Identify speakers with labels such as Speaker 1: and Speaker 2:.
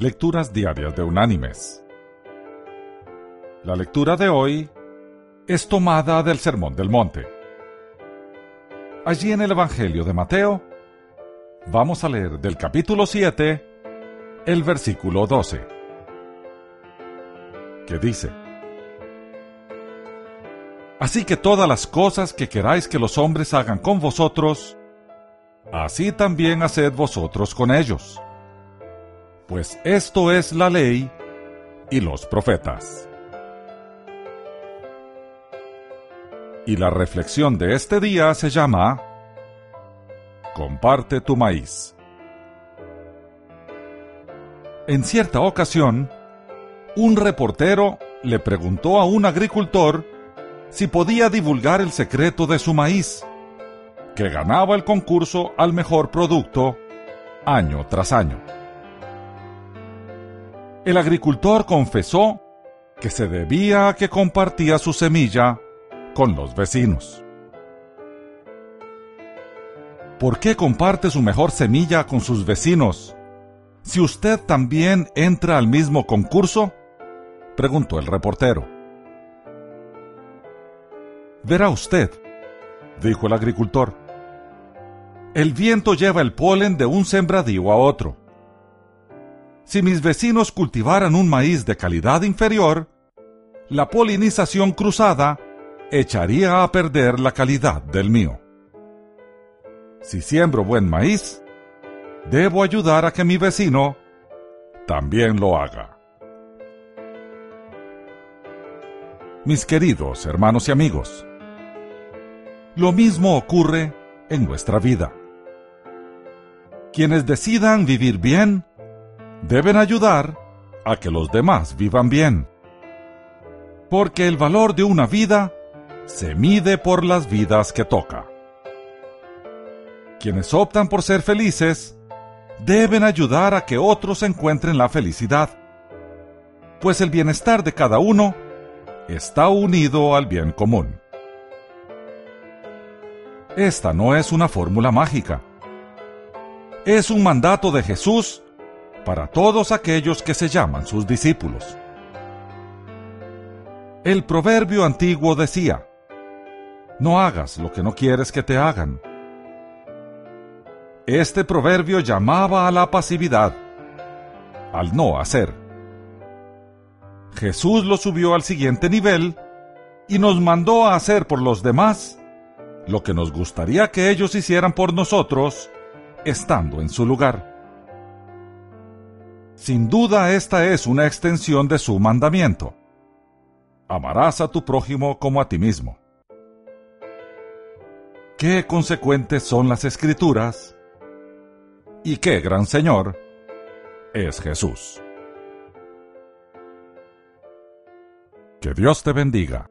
Speaker 1: Lecturas Diarias de Unánimes. La lectura de hoy es tomada del Sermón del Monte. Allí en el Evangelio de Mateo, vamos a leer del capítulo 7, el versículo 12, que dice, Así que todas las cosas que queráis que los hombres hagan con vosotros, así también haced vosotros con ellos pues esto es la ley y los profetas. Y la reflexión de este día se llama Comparte tu maíz. En cierta ocasión, un reportero le preguntó a un agricultor si podía divulgar el secreto de su maíz, que ganaba el concurso al mejor producto año tras año el agricultor confesó que se debía a que compartía su semilla con los vecinos. ¿Por qué comparte su mejor semilla con sus vecinos si usted también entra al mismo concurso? preguntó el reportero. Verá usted, dijo el agricultor. El viento lleva el polen de un sembradío a otro si mis vecinos cultivaran un maíz de calidad inferior, la polinización cruzada echaría a perder la calidad del mío. Si siembro buen maíz, debo ayudar a que mi vecino también lo haga. Mis queridos hermanos y amigos, lo mismo ocurre en nuestra vida. Quienes decidan vivir bien, deben ayudar a que los demás vivan bien. Porque el valor de una vida se mide por las vidas que toca. Quienes optan por ser felices deben ayudar a que otros encuentren la felicidad, pues el bienestar de cada uno está unido al bien común. Esta no es una fórmula mágica. Es un mandato de Jesús para todos aquellos que se llaman sus discípulos. El proverbio antiguo decía, no hagas lo que no quieres que te hagan. Este proverbio llamaba a la pasividad, al no hacer. Jesús lo subió al siguiente nivel y nos mandó a hacer por los demás lo que nos gustaría que ellos hicieran por nosotros estando en su lugar. Sin duda esta es una extensión de su mandamiento. Amarás a tu prójimo como a ti mismo. Qué consecuentes son las escrituras y qué gran Señor es Jesús. Que Dios te bendiga.